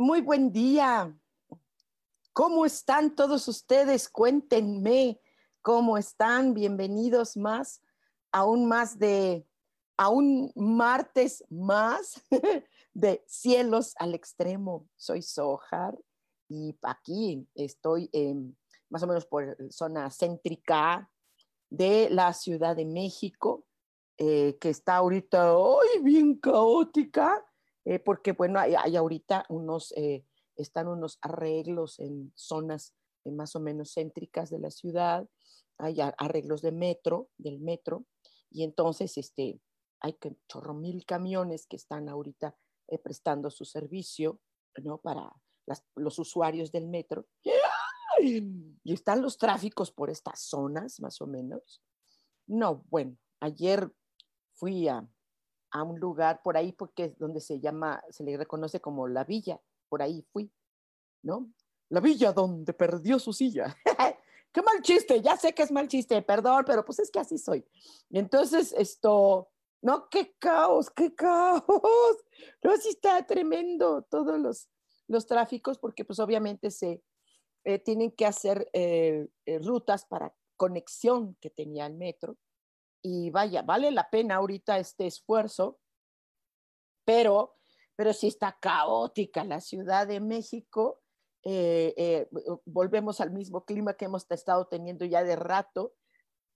Muy buen día. ¿Cómo están todos ustedes? Cuéntenme cómo están. Bienvenidos más, aún más de, a un martes más de cielos al extremo. Soy Sohar y aquí estoy más o menos por zona céntrica de la Ciudad de México, eh, que está ahorita hoy bien caótica eh, porque bueno, hay, ahorita unos, eh, están unos arreglos en zonas eh, más o menos céntricas de la ciudad, hay arreglos de metro, del metro, y entonces este, hay que, chorro mil camiones que están ahorita prestando su servicio, ¿no? Para los usuarios del metro. Y están los tráficos por estas zonas, más o menos. No, bueno, ayer fui a, a un lugar por ahí porque es donde se llama, se le reconoce como la villa, por ahí fui, ¿no? La villa donde perdió su silla. Qué mal chiste, ya sé que es mal chiste, perdón, pero pues es que así soy. Entonces, esto, no, qué caos, qué caos. No, sí está tremendo todos los, los tráficos porque pues obviamente se eh, tienen que hacer eh, eh, rutas para conexión que tenía el metro y vaya, vale la pena ahorita este esfuerzo, pero, pero sí está caótica la Ciudad de México. Eh, eh, volvemos al mismo clima que hemos estado teniendo ya de rato,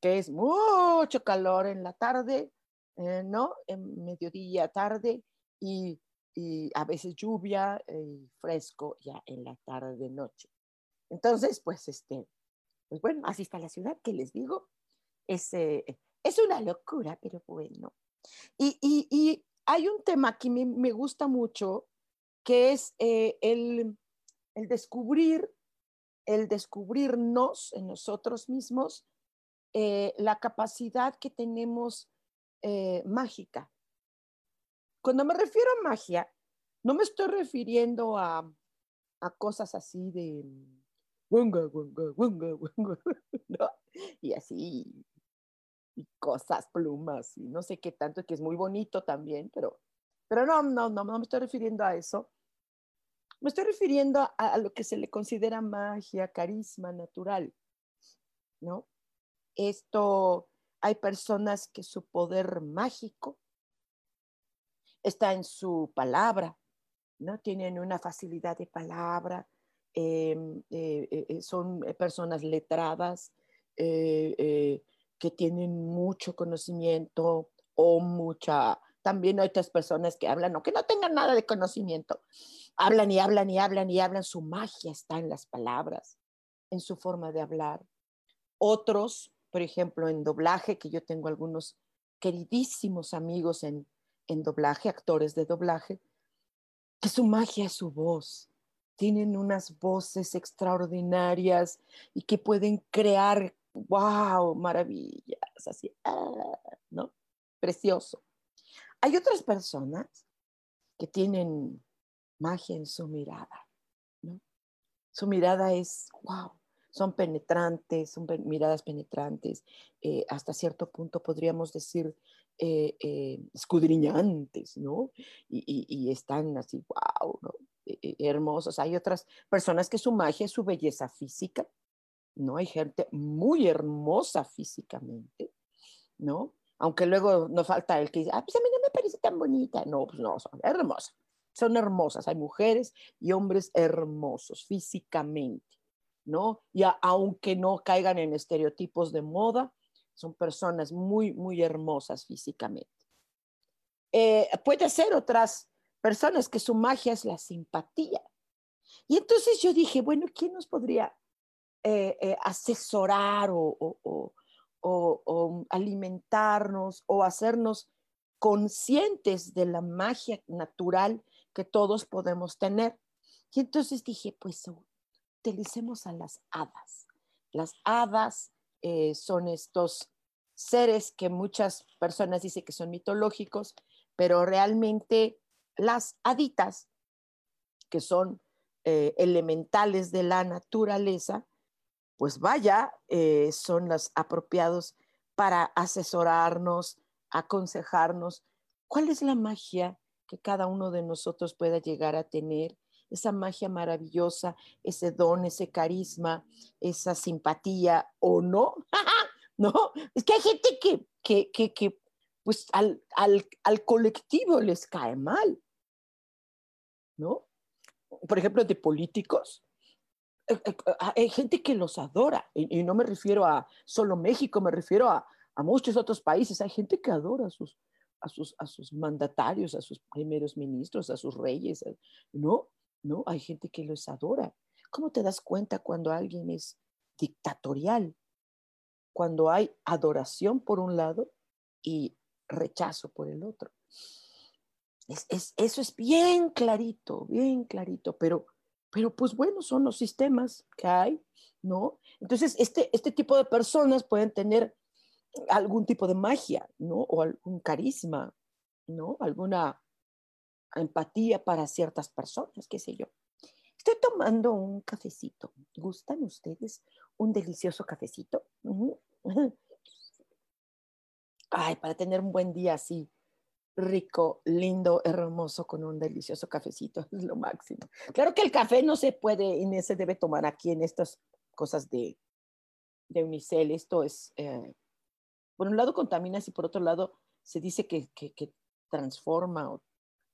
que es mucho calor en la tarde, eh, ¿no? En mediodía, tarde, y, a veces lluvia y fresco ya en la tarde, noche. Entonces, pues, este, pues bueno, así está la ciudad, que les digo, es, es una locura, pero bueno. Y, hay un tema que me, gusta mucho, que es eh, el, descubrir, el descubrirnos en nosotros mismos, eh, la capacidad que tenemos eh, mágica. Cuando me refiero a magia, no me estoy refiriendo a, a cosas así de ¿no? Y así, y cosas, plumas y no sé qué tanto, que es muy bonito también, pero, pero no, no, no, no me estoy refiriendo a eso. Me estoy refiriendo a, lo que se le considera magia, carisma natural, ¿no? Esto, hay personas que su poder mágico está en su palabra, ¿no? Tienen una facilidad de palabra, em, eh, eh, eh, son personas letradas, que tienen mucho conocimiento o mucha, también hay otras personas que hablan o que no tengan nada de conocimiento, hablan y hablan y hablan y hablan, su magia está en las palabras, en su forma de hablar. Otros, por ejemplo, en doblaje, que yo tengo algunos queridísimos amigos en, en doblaje, actores de doblaje, que su magia es su voz. Tienen unas voces extraordinarias y que pueden crear wow, maravillas, así, ah, ¿no? Precioso. Hay otras personas que tienen magia en su mirada, ¿no? Su mirada es, wow, son penetrantes, son miradas penetrantes, eh, hasta cierto punto podríamos decir eh, eh, escudriñantes, ¿no? Y, están así, wow, ¿no? hermosos. Hay otras personas que su magia es su belleza física, ¿no? Hay gente muy hermosa físicamente, ¿no? Aunque luego no falta el que dice, ah, pues a mí no me parece tan bonita. No, pues no, son hermosas. Son hermosas. Hay mujeres y hombres hermosos físicamente, ¿no? Y aunque no caigan en estereotipos de moda, son personas muy, muy hermosas físicamente. Eh, puede ser otras personas que su magia es la simpatía. Y entonces yo dije, bueno, ¿quién nos podría eh, eh, asesorar o, alimentarnos o hacernos conscientes de la magia natural que todos podemos tener? Y entonces dije, pues utilicemos a las hadas. Las hadas eh, son estos seres que muchas personas dicen que son mitológicos, pero realmente las haditas, que son elementales de la naturaleza, pues vaya, eh, son los apropiados para asesorarnos, aconsejarnos. ¿Cuál es la magia que cada uno de nosotros pueda llegar a tener? Esa magia maravillosa, ese don, ese carisma, esa simpatía o no. no, es que hay gente que, que, que, que pues al, al, al colectivo les cae mal. ¿No? Por ejemplo, de políticos, hay gente que los adora, y, no me refiero a solo México, me refiero a, muchos otros países. Hay gente que adora a sus, mandatarios, a sus primeros ministros, a sus reyes. Eh, no, no, hay gente que los adora. ¿Cómo te das cuenta cuando alguien es dictatorial? Cuando hay adoración por un lado y rechazo por el otro. eso es bien clarito, bien clarito, pero pero pues bueno, son los sistemas que hay, ¿no? Entonces, este, este tipo de personas pueden tener algún tipo de magia, ¿no? O algún carisma, ¿no? Alguna empatía para ciertas personas, qué sé yo. Estoy tomando un cafecito. ¿Gustan ustedes un delicioso cafecito? Ay, para tener un buen día así, rico, lindo, hermoso, con un delicioso cafecito, es lo máximo. Claro que el café no se puede y ni se debe tomar aquí en estas cosas de, de unicel. Esto es, eh, por un lado contamina y por otro lado se dice que, que, transforma o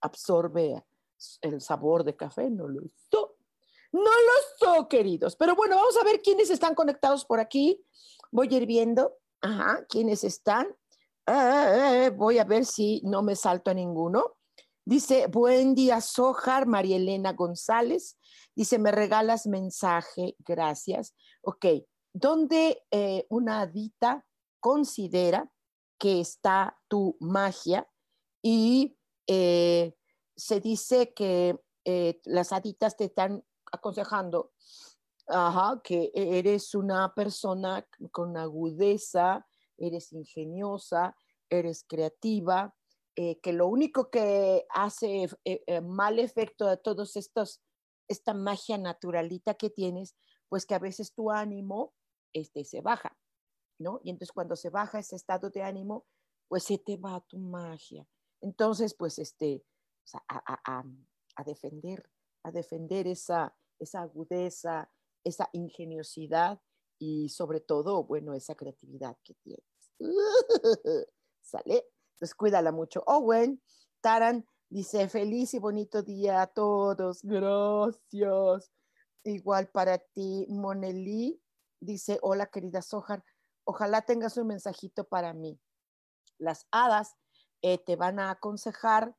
absorbe el sabor de café. No lo sé. No lo sé, queridos. Pero bueno, vamos a ver quiénes están conectados por aquí. Voy a ir ajá, quiénes están. Eh, voy a ver si no me salto a ninguno. Dice, buen día, Sojar, María Elena González. Dice, me regalas mensaje, gracias. Ok, ¿dónde eh, una adita considera que está tu magia? Y eh, se dice que las aditas te están aconsejando que eres una persona con agudeza, eres ingeniosa, eres creativa, eh, que lo único que hace eh, eh, mal efecto de todos estos, esta magia naturalita que tienes, pues que a veces tu ánimo este, se baja, ¿no? Y entonces cuando se baja ese estado de ánimo, pues se te va tu magia. Entonces, pues, este, a, a defender, a defender esa, esa agudeza, esa ingeniosidad y sobre todo, bueno, esa creatividad que tienes. ¿Sale? Entonces cuídala mucho. Owen, Taran dice, feliz y bonito día a todos. Gracias. Igual para ti, Monelí dice, hola querida Sojar, ojalá tengas un mensajito para mí. Las hadas eh, te van a aconsejar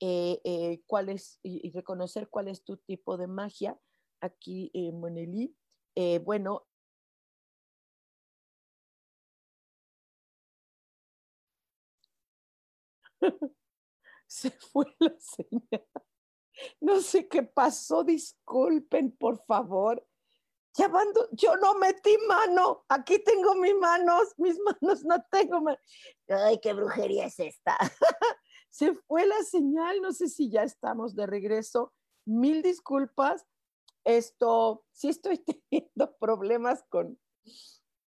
eh, eh, cuál es y, reconocer cuál es tu tipo de magia. Aquí, Monelí, bueno, Se fue la señal. No sé qué pasó, disculpen, por favor. Llamando, yo no metí mano, aquí tengo mis manos, mis manos no tengo manos. Ay, qué brujería es esta. Se fue la señal, no sé si ya estamos de regreso. Mil disculpas. Esto, sí estoy teniendo problemas con,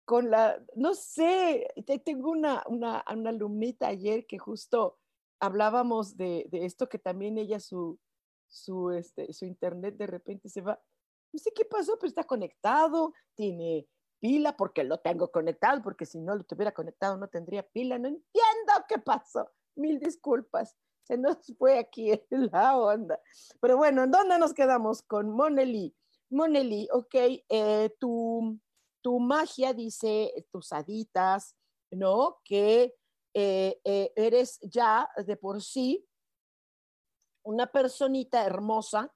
con la, no sé, tengo una, una, una alumnita ayer que justo hablábamos de, esto, que también ella, su, su, este, su internet de repente se va, no sé qué pasó, pero está conectado, tiene pila porque lo tengo conectado, porque si no lo tuviera conectado no tendría pila, no entiendo ¿qué pasó? Mil disculpas. Se nos fue aquí la onda. Pero bueno, ¿en dónde nos quedamos? Con Moneli. Moneli, ok, eh, tu, tu magia dice, tus haditas, ¿no? Que eh, eh, eres ya de por sí una personita hermosa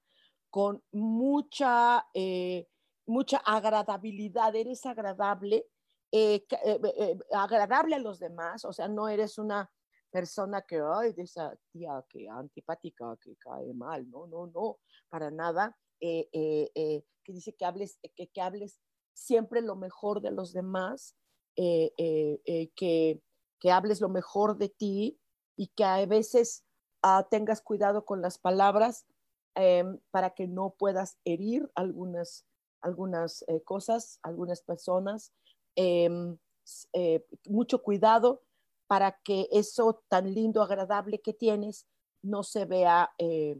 con mucha, eh, mucha agradabilidad, eres agradable, agradable a los demás, o sea, no eres una persona que, ay, de esa tía que antipática, que cae mal, no, no, no, para nada, que dice que hables, que, que hables siempre lo mejor de los demás, que que hables lo mejor de ti y que a veces uh, tengas cuidado con las palabras um, para que no puedas herir algunas, algunas eh, cosas, algunas personas. Eh, mucho cuidado para que eso tan lindo, agradable que tienes no se vea eh,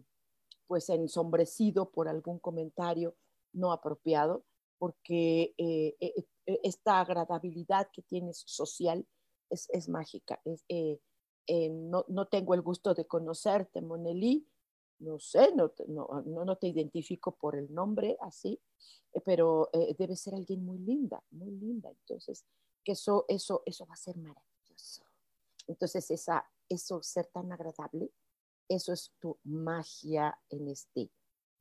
pues ensombrecido por algún comentario no apropiado, porque eh, eh, eh, esta agradabilidad que tienes social es, mágica. Eh, eh, no, no, tengo el gusto de conocerte, Monelí, no sé, no, no, no, te identifico por el nombre así, pero debe ser alguien muy linda, muy linda. Entonces, eso, eso, eso va a ser maravilloso. Entonces, esa, eso ser tan agradable, eso es tu magia en este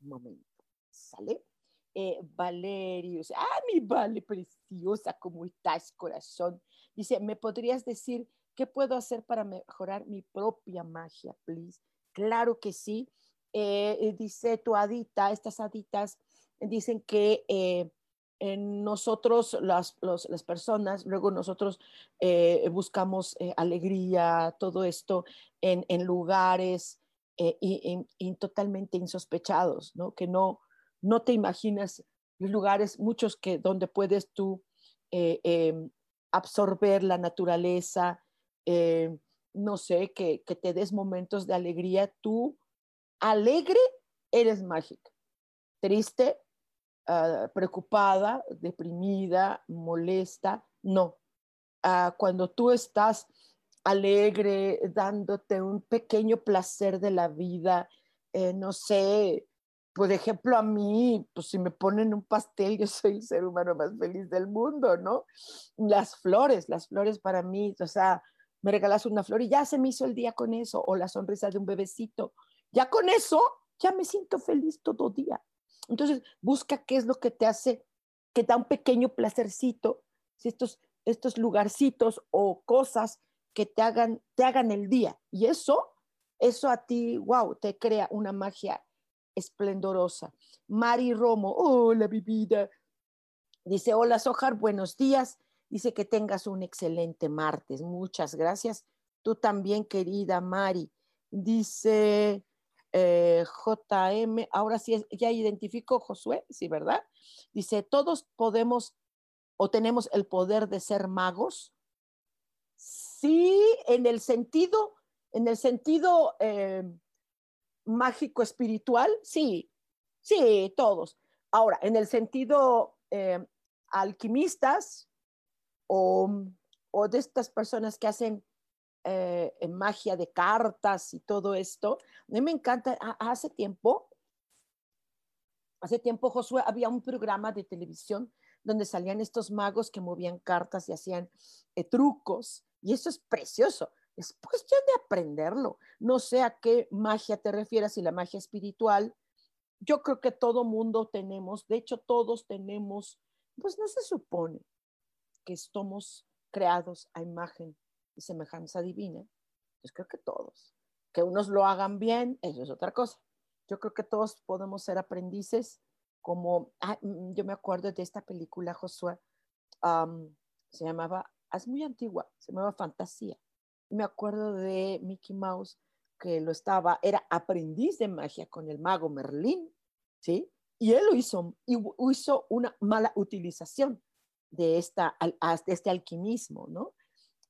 momento. ¿Sale? Eh, Valerio, ah, mi Vale, preciosa, ¿cómo estás, corazón? Dice, ¿me podrías decir qué puedo hacer para mejorar mi propia magia, please? Claro que sí. Eh, eh, dice tu adita, estas aditas dicen que eh, nosotros, las, las, personas, luego nosotros buscamos alegría, todo esto en, en lugares y, totalmente insospechados, ¿no? Que no, no te imaginas los lugares, muchos que donde puedes tú em, absorber la naturaleza, eh, no sé, que, te des momentos de alegría. Tú, alegre, eres mágica. Triste, ah, preocupada, deprimida, molesta, no. Ah, cuando tú estás alegre, dándote un pequeño placer de la vida, eh, no sé, por ejemplo, a mí, pues si me ponen un pastel, yo soy el ser humano más feliz del mundo, ¿no? Las flores, las flores para mí, o sea, me regalas una flor y ya se me hizo el día con eso, o la sonrisa de un bebecito, ya con eso, ya me siento feliz todo día. Entonces, busca qué es lo que te hace, que da un pequeño placercito, estos, estos lugarcitos o cosas que te hagan, te hagan el día. Y eso, eso a ti, wow, te crea una magia esplendorosa. Mari Romo, hola mi vida. Dice, hola Sojar, buenos días. Dice que tengas un excelente martes. Muchas gracias. Tú también, querida Mari. Dice eh, JM, ahora sí, ya identifico Josué, sí, ¿verdad? Dice, todos podemos o tenemos el poder de ser magos. Sí, en el sentido, en el sentido eh, mágico espiritual, sí, sí, todos. Ahora, en el sentido eh, alquimistas o, o, de estas personas que hacen eh, magia de cartas y todo esto, a mí me encanta, hace tiempo, hace tiempo, Josué, había un programa de televisión donde salían estos magos que movían cartas y hacían eh, trucos, y eso es precioso. Es cuestión de aprenderlo. No sé a qué magia te refieras, si la magia espiritual. Yo creo que todo mundo tenemos, de hecho todos tenemos, pues no se supone que estamos creados a imagen y semejanza divina. Pues creo que todos. Que unos lo hagan bien, eso es otra cosa. Yo creo que todos podemos ser aprendices, como ah, mm, yo me acuerdo de esta película, Josué, se llamaba, es muy antigua, se llamaba Fantasía me acuerdo de Mickey Mouse que lo estaba, era aprendiz de magia con el mago Merlín, ¿sí? Y él lo hizo, y hizo una mala utilización de, esta, de este alquimismo, ¿no?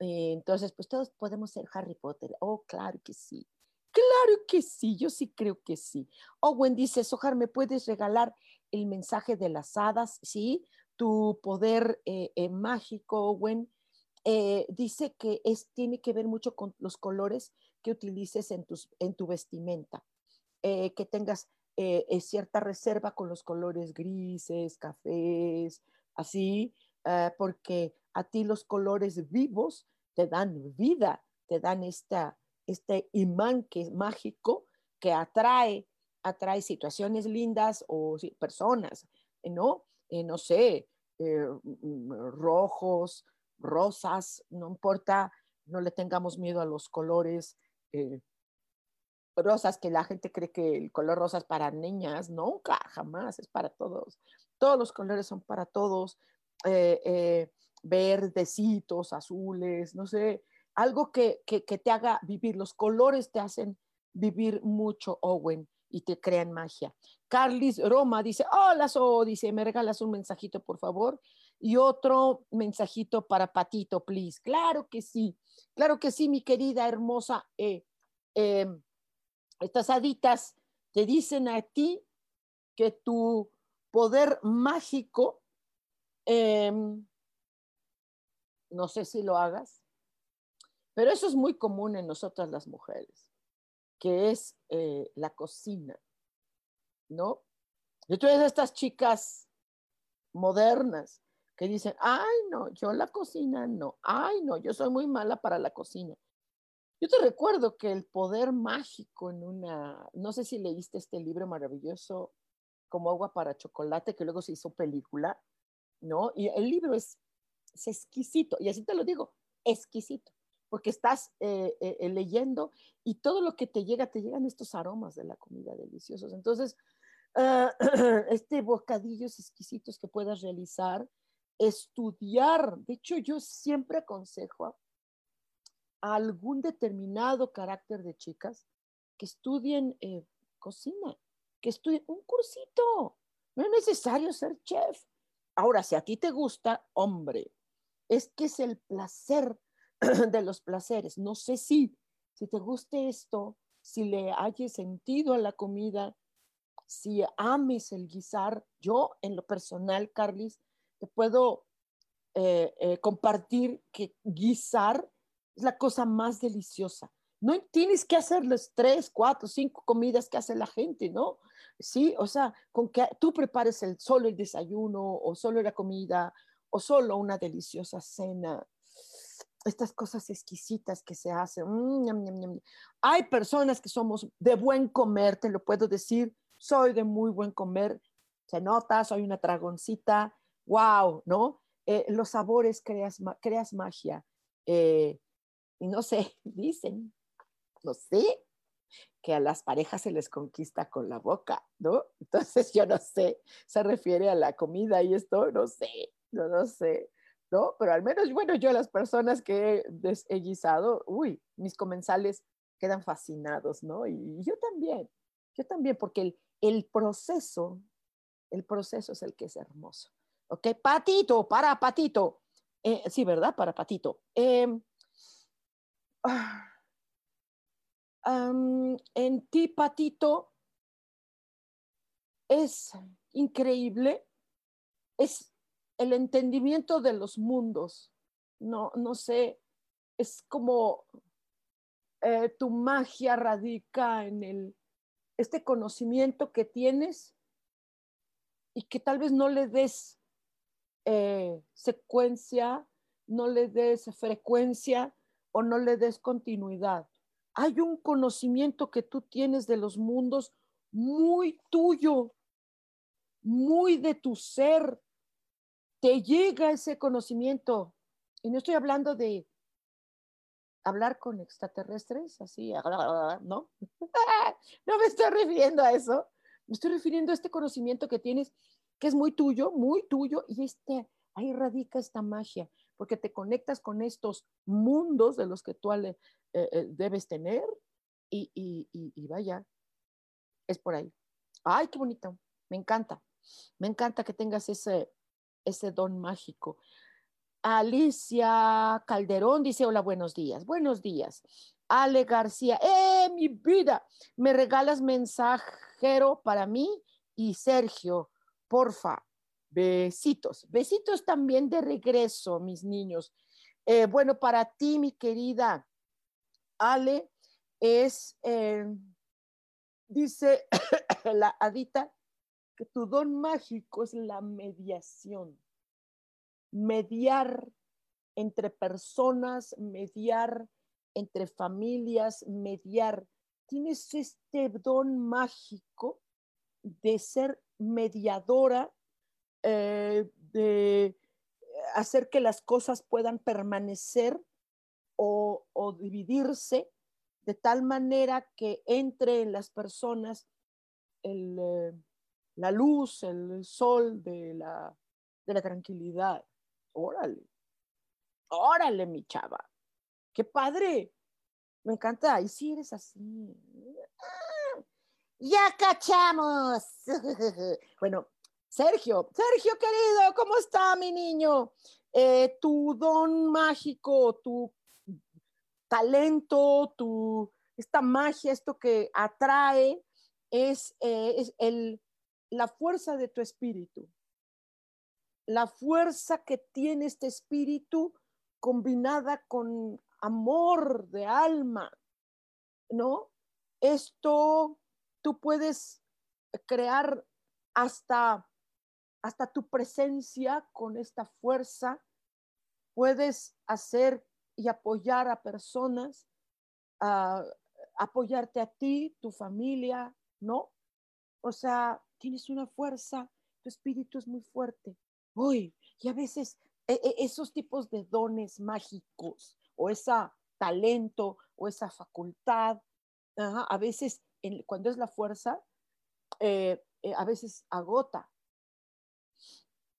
Eh, entonces, pues todos podemos ser Harry Potter. Oh, claro que sí. Claro que sí, yo sí creo que sí. Owen dice, Sojar, ¿me puedes regalar el mensaje de las hadas? Sí, tu poder eh, eh, mágico, Owen, eh, dice que es, tiene que ver mucho con los colores que utilices en, tus, en tu vestimenta, eh, que tengas eh, cierta reserva con los colores grises, cafés, así, porque a ti los colores vivos te dan vida, te dan esta, este imán que es mágico, que atrae, atrae situaciones lindas o personas, ¿no? no sé, mm, rojos, rosas, no importa, no le tengamos miedo a los colores eh, rosas, que la gente cree que el color rosa es para niñas, nunca, jamás, es para todos. Todos los colores son para todos, eh, eh, verdecitos, azules, no sé, algo que, que, te haga vivir. Los colores te hacen vivir mucho, Owen, y te crean magia. Carlis Roma dice, hola, So, dice, ¿me regalas un mensajito, por favor? Y otro mensajito para Patito, please. Claro que sí, claro que sí, mi querida, hermosa. Eh, em, estas haditas te dicen a ti que tu poder mágico, em, no sé si lo hagas, pero eso es muy común en nosotras las mujeres, que es eh, la cocina, ¿no? Tú estas chicas modernas que dicen, ay, no, yo la cocina no, ay, no, yo soy muy mala para la cocina. Yo te recuerdo que el poder mágico en una, no sé si leíste este libro maravilloso como agua para chocolate, que luego se hizo película, ¿no? Y el libro es, exquisito, y así te lo digo, exquisito, porque estás eh, eh, leyendo y todo lo que te llega, te llegan estos aromas de la comida deliciosos. Entonces, ah, este bocadillos exquisitos que puedas realizar, estudiar. De hecho, yo siempre aconsejo a algún determinado carácter de chicas que estudien eh, cocina, que estudien un cursito. No es necesario ser chef. Ahora, si a ti te gusta, hombre, es que es el placer de los placeres. No sé si, si te guste esto, si le hayas sentido a la comida, si ames el guisar. Yo, en lo personal, Carlis, te puedo eh, eh, compartir que guisar es la cosa más deliciosa. No tienes que hacerles tres, cuatro, cinco comidas que hace la gente, ¿no? Sí, o sea, con que tú prepares el, solo el desayuno o solo la comida o solo una deliciosa cena. Estas cosas exquisitas que se hacen. Mm, Hay personas que somos de buen comer, te lo puedo decir. Soy de muy buen comer. Se nota, soy una dragoncita wow, ¿no? Eh, los sabores creas, creas magia. Eh, y no sé, dicen, no sé, que a las parejas se les conquista con la boca, ¿no? Entonces yo no sé, se refiere a la comida y esto, no sé, no, no sé, ¿no? Pero al menos, bueno, yo las personas que he guisado, uy, mis comensales quedan fascinados, ¿no? Y, yo también, yo también, porque el proceso, el proceso es el que es hermoso. ¿Ok? Patito, para Patito. Eh, sí, ¿verdad? Para Patito. Em, en ti, Patito, es increíble. Es el entendimiento de los mundos. No, no sé, es como eh, tu magia radica en el, este conocimiento que tienes y que tal vez no le des eh, secuencia, no le des frecuencia o no le des continuidad. Hay un conocimiento que tú tienes de los mundos muy tuyo, muy de tu ser. Te llega ese conocimiento. Y no estoy hablando de hablar con extraterrestres, así, ¿no? no me estoy refiriendo a eso. Me estoy refiriendo a este conocimiento que tienes que es muy tuyo, muy tuyo, y este, ahí radica esta magia, porque te conectas con estos mundos de los que tú eh, eh, debes tener, y, y, vaya, es por ahí. Ay, qué bonito, me encanta, me encanta que tengas ese, ese don mágico. Alicia Calderón dice, hola, buenos días, buenos días. Ale García, ¡eh, mi vida! ¿Me regalas mensajero para mí? Y Sergio, porfa, besitos, besitos también de regreso, mis niños. Eh, bueno, para ti, mi querida Ale, es, eh, dice la adita, que tu don mágico es la mediación. Mediar entre personas, mediar entre familias, mediar. Tienes este don mágico de ser mediadora, eh, de hacer que las cosas puedan permanecer o, dividirse de tal manera que entre en las personas eh, la luz, el sol de la, de la tranquilidad. Órale, órale, mi chava. Qué padre. Me encanta. Y si eres así. Ya cachamos. bueno, Sergio, Sergio querido, ¿cómo está mi niño? Eh, tu don mágico, tu talento, tu, esta magia, esto que atrae, es, eh, es el, la fuerza de tu espíritu. La fuerza que tiene este espíritu combinada con amor de alma, ¿no? Esto tú puedes crear hasta hasta tu presencia con esta fuerza puedes hacer y apoyar a personas, apoyarte a ti, tu familia, ¿no? O sea, tienes una fuerza, tu espíritu es muy fuerte. Uy, y a veces e, e, esos tipos de dones mágicos o ese talento o esa facultad, a veces cuando es la fuerza, eh, eh, a veces agota,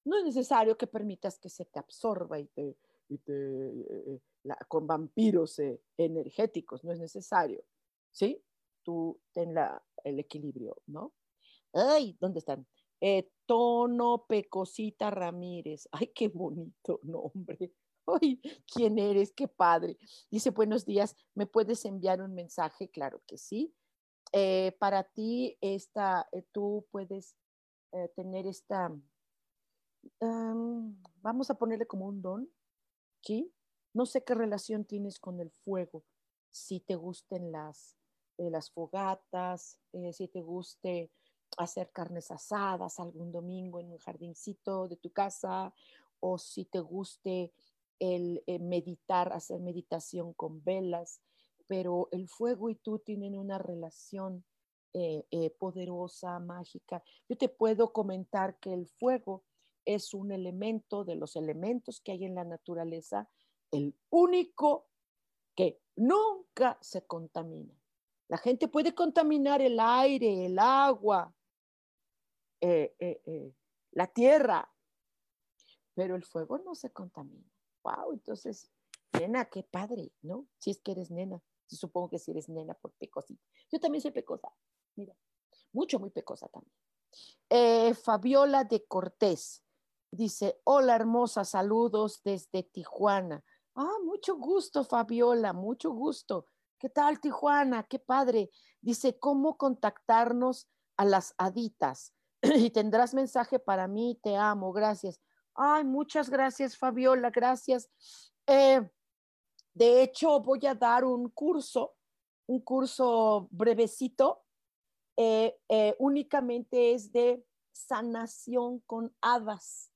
no es necesario que permitas que se te absorba y te, eh, con vampiros energéticos, no es necesario, ¿sí? Tú ten el equilibrio, ¿no? Ay, ¿dónde están? Tono Pecosita Ramírez. Ay, qué bonito nombre. Ay, ¿quién eres? Qué padre. Dice, buenos días, ¿me puedes enviar un mensaje? Claro que sí. Para ti, esta, tú puedes tener esta vamos a ponerle como un don, ¿sí? No sé qué relación tienes con el fuego, si te gusten las, eh, las fogatas, eh, si te guste hacer carnes asadas algún domingo en un jardincito de tu casa, o si te guste el eh, meditar, hacer meditación con velas, pero el fuego y tú tienen una relación poderosa, mágica. Yo te puedo comentar que el fuego es un elemento de los elementos que hay en la naturaleza, el único que nunca se contamina. La gente puede contaminar el aire, el agua, eh, eh, eh, la tierra, pero el fuego no se contamina. Wow, entonces, nena, qué padre, ¿no? Si es que eres nena. Supongo que si eres nena por pecosita. Yo también soy pecosa, mira, mucho, muy pecosa también. Fabiola de Cortés, Dice, hola hermosa, saludos desde Tijuana. Ah, mucho gusto, Fabiola, mucho gusto. ¿Qué tal, Tijuana? Qué padre. Dice, ¿cómo contactarnos a las aditas? y tendrás mensaje para mí, te amo, gracias. Ay, muchas gracias, Fabiola, gracias. Eh, de hecho, voy a dar un curso, un curso brevecito, eh, eh, únicamente es de sanación con hadas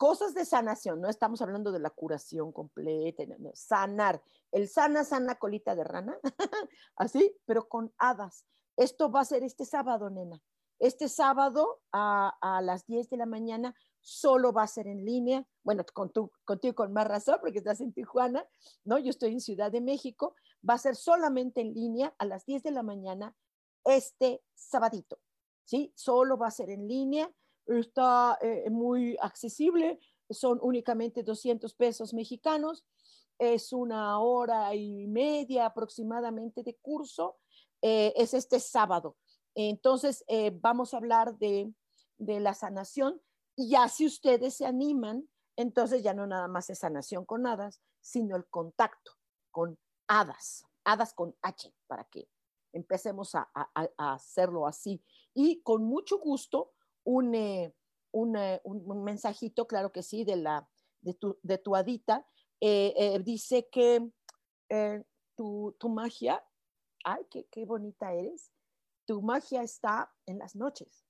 cosas de sanación, no estamos hablando de la curación completa, sanar, el sana, sana colita de rana, así, pero con hadas. Esto va a ser este sábado, nena. Este sábado a, las 10 de la mañana solo va a ser en línea, bueno, con contigo con más razón porque estás en Tijuana, ¿no? Yo estoy en Ciudad de México, va a ser solamente en línea a las 10 de la mañana este sabadito, ¿sí? Solo va a ser en línea. Está eh, muy accesible, son únicamente 200 pesos mexicanos, es una hora y media aproximadamente de curso, eh, es este sábado. Entonces, eh, vamos a hablar de, de la sanación y ya si ustedes se animan, entonces ya no nada más es sanación con hadas, sino el contacto con hadas, hadas con H, para que empecemos a, a hacerlo así. Y con mucho gusto, un, eh, un, mensajito, claro que sí, de, la, de, tu, de tu adita eh, eh, dice que tu, tu, magia, ay, qué, qué bonita eres, tu magia está en las noches.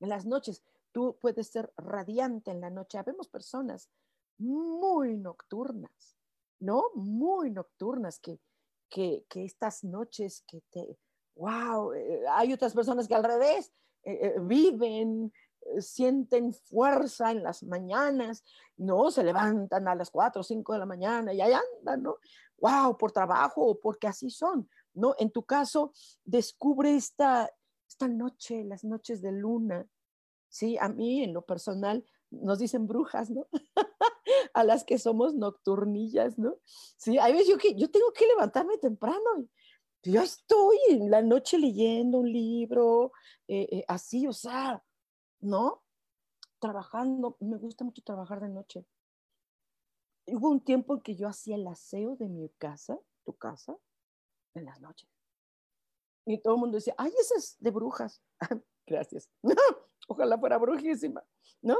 En las noches, tú puedes ser radiante en la noche. Habemos personas muy nocturnas, ¿no? Muy nocturnas que, que, que estas noches que te, wow, hay otras personas que al revés viven sienten fuerza en las mañanas, ¿no? Se levantan a las 4 o 5 de la mañana y ahí andan, ¿no? ¡Wow! Por trabajo o porque así son, ¿no? En tu caso, descubre esta, esta noche, las noches de luna, ¿sí? A mí, en lo personal, nos dicen brujas, ¿no? a las que somos nocturnillas, ¿no? Sí, hay veces yo, que, yo tengo que levantarme temprano. Yo estoy en la noche leyendo un libro, eh, eh, así, o sea, ¿no? Trabajando, me gusta mucho trabajar de noche. Hubo un tiempo en que yo hacía el aseo de mi casa, tu casa, en las noches. Y todo el mundo decía, ay, esa es de brujas. Gracias. Ojalá fuera brujísima, ¿no?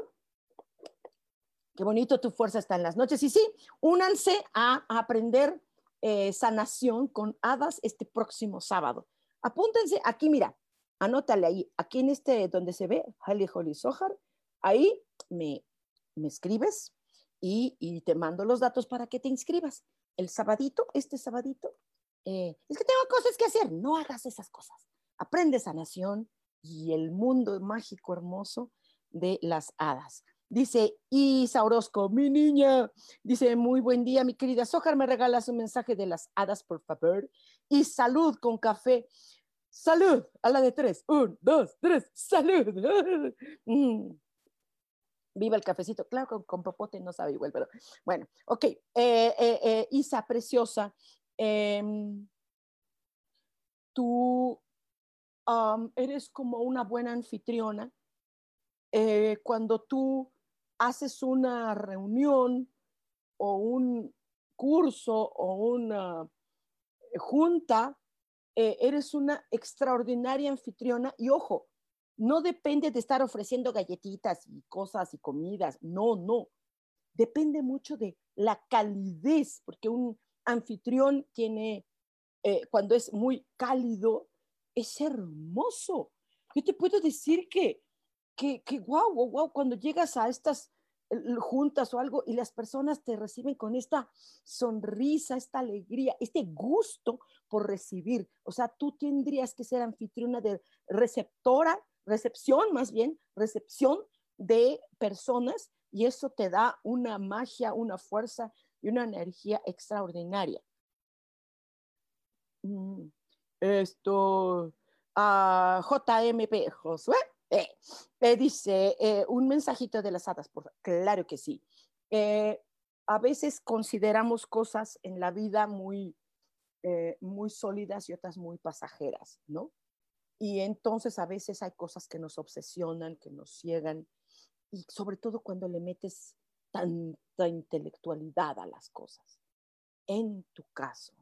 Qué bonito, tu fuerza está en las noches. Y sí, únanse a, aprender eh, sanación con hadas este próximo sábado. Apúntense aquí, mira, anótale ahí, aquí en este donde se ve, Hali Holly Sohar, ahí me, me escribes y, y, te mando los datos para que te inscribas. El sabadito, este sabadito, eh, es que tengo cosas que hacer, no hagas esas cosas. Aprende sanación y el mundo mágico hermoso de las hadas. Dice Isa Orozco, mi niña, dice, muy buen día, mi querida Sohar, me regalas un mensaje de las hadas, por favor, y salud con café. Salud, a la de tres. Un, dos, tres, salud. Mm. Viva el cafecito. Claro, con, con, popote no sabe igual, pero bueno, ok. Eh, eh, eh, Isa, preciosa, em, eres como una buena anfitriona. cuando tú haces una reunión o un curso o una junta, eh, eres una extraordinaria anfitriona y ojo, no depende de estar ofreciendo galletitas y cosas y comidas, no, no. Depende mucho de la calidez, porque un anfitrión tiene, eh, cuando es muy cálido, es hermoso. Yo te puedo decir que, que, que wow, wow, wow, cuando llegas a estas juntas o algo y las personas te reciben con esta sonrisa, esta alegría, este gusto por recibir. O sea, tú tendrías que ser anfitriona de receptora, recepción más bien, recepción de personas y eso te da una magia, una fuerza y una energía extraordinaria. Mm, esto, a JMP, Josué, eh, dice, eh, un mensajito de las hadas, por claro que sí. Eh, a veces consideramos cosas en la vida muy, muy sólidas y otras muy pasajeras, ¿no? Y entonces a veces hay cosas que nos obsesionan, que nos ciegan, y sobre todo cuando le metes tanta intelectualidad a las cosas. En tu caso,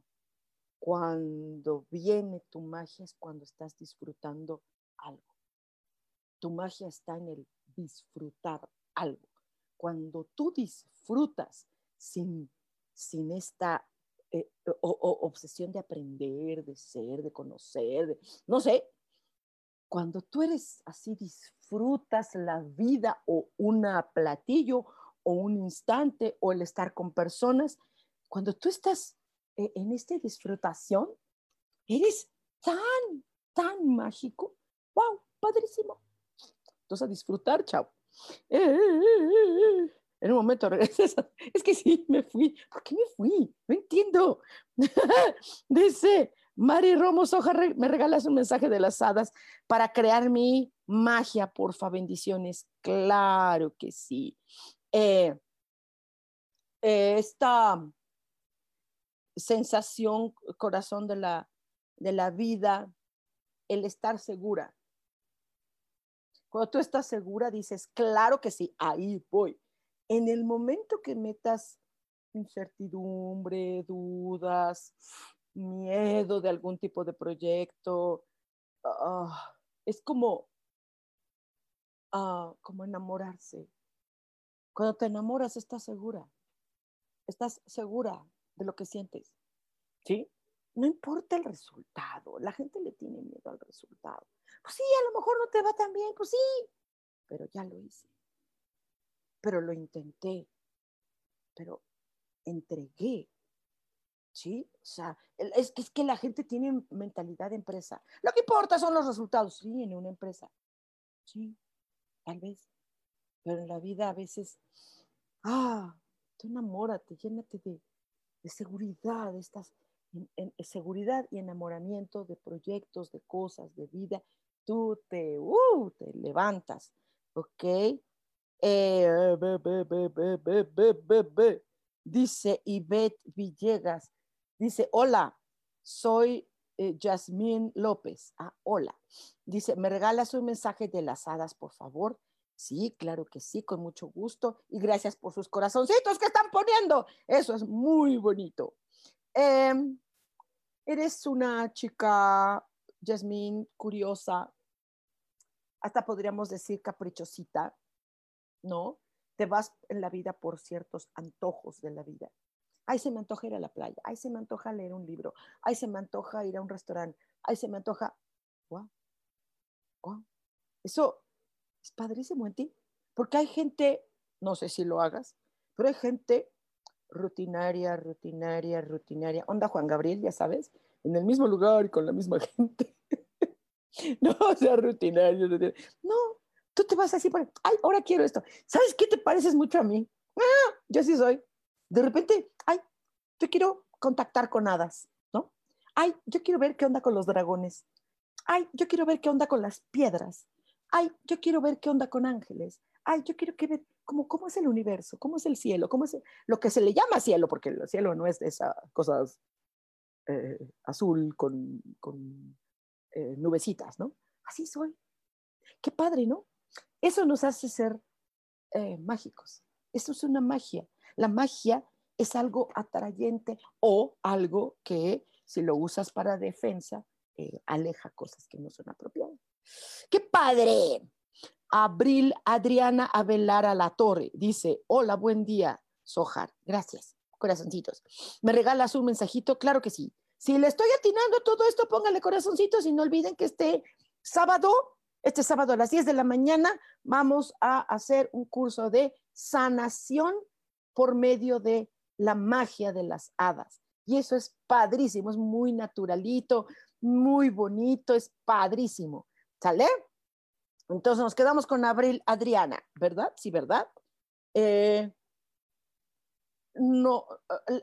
cuando viene tu magia es cuando estás disfrutando algo tu magia está en el disfrutar algo. Cuando tú disfrutas sin, sin esta eh, obsesión de aprender, de ser, de conocer, no sé, cuando tú eres así, disfrutas la vida o un platillo o un instante o el estar con personas, cuando tú estás en esta disfrutación, eres tan, tan mágico. ¡Wow! Padrísimo a disfrutar, chao. Eh, eh, eh, en un momento. Es que sí, me fui. ¿Por qué me fui? No entiendo. Dice, Mari Romo Soja, me regalas un mensaje de las hadas para crear mi magia, porfa, bendiciones. Claro que sí. esta sensación, corazón de la, de la vida, el estar segura, cuando tú estás segura, dices, claro que sí, ahí voy. En el momento que metas incertidumbre, dudas, miedo de algún tipo de proyecto, ah, es como, ah, como enamorarse. Cuando te enamoras, estás segura. estás segura de lo que sientes. ¿Sí? No importa el resultado, la gente le tiene miedo al resultado. Pues sí, a lo mejor no te va tan bien, pues sí, pero ya lo hice. Pero lo intenté, pero entregué. ¿Sí? O sea, es que, es que la gente tiene mentalidad de empresa. Lo que importa son los resultados, sí, en una empresa. Sí, tal vez. Pero en la vida a veces, ah, tú enamórate, llénate de, de seguridad, estas en, seguridad y enamoramiento de proyectos, de cosas, de vida, tú te, uh, te levantas, ¿ok? Eh, dice Ivette Villegas, dice, hola, soy eh, Jasmine López. Ah, hola. Dice, ¿me regalas un mensaje de las hadas, por favor? Sí, claro que sí, con mucho gusto. Y gracias por sus corazoncitos que están poniendo. Eso es muy bonito. Em, eres una chica, Jasmine, curiosa, hasta podríamos decir caprichosita, ¿no? Te vas en la vida por ciertos antojos de la vida. Ay, se me antoja ir a la playa, ay, se me antoja leer un libro, ay, se me antoja ir a un restaurante, ay, se me antoja. Wow. Wow. Eso es padrísimo en ti, porque hay gente, no sé si lo hagas, pero hay gente rutinaria, rutinaria, rutinaria. Onda Juan Gabriel, ya sabes, en el mismo lugar y con la misma gente. no, o sea, rutinario. No, tú te vas así por, ay, ahora quiero esto. ¿Sabes qué te pareces mucho a mí? Ah, yo sí soy. De repente, ay, yo quiero contactar con hadas, ¿no? Ay, yo quiero ver qué onda con los dragones. Ay, yo quiero ver qué onda con las piedras. Ay, yo quiero ver qué onda con ángeles. Ay, yo quiero que ver cómo, es el universo, cómo es el cielo, cómo es lo que se le llama cielo, porque el cielo no es de esas cosas eh, azul con, con eh, nubecitas, ¿no? Así soy. Qué padre, ¿no? Eso nos hace ser eh, mágicos. Eso es una magia. La magia es algo atrayente o algo que si lo usas para defensa, aleja cosas que no son apropiadas. ¡Qué padre! Abril Adriana Avelar a la Torre dice, hola, buen día, Sojar, gracias, corazoncitos. ¿Me regalas un mensajito? Claro que sí. Si le estoy atinando todo esto, póngale corazoncitos y no olviden que este sábado, este sábado a las 10 de la mañana, vamos a hacer un curso de sanación por medio de la magia de las hadas. Y eso es padrísimo, es muy naturalito, muy bonito, es padrísimo. ¿Sale? Entonces nos quedamos con Abril Adriana, ¿verdad? Sí, ¿verdad? Eh, no,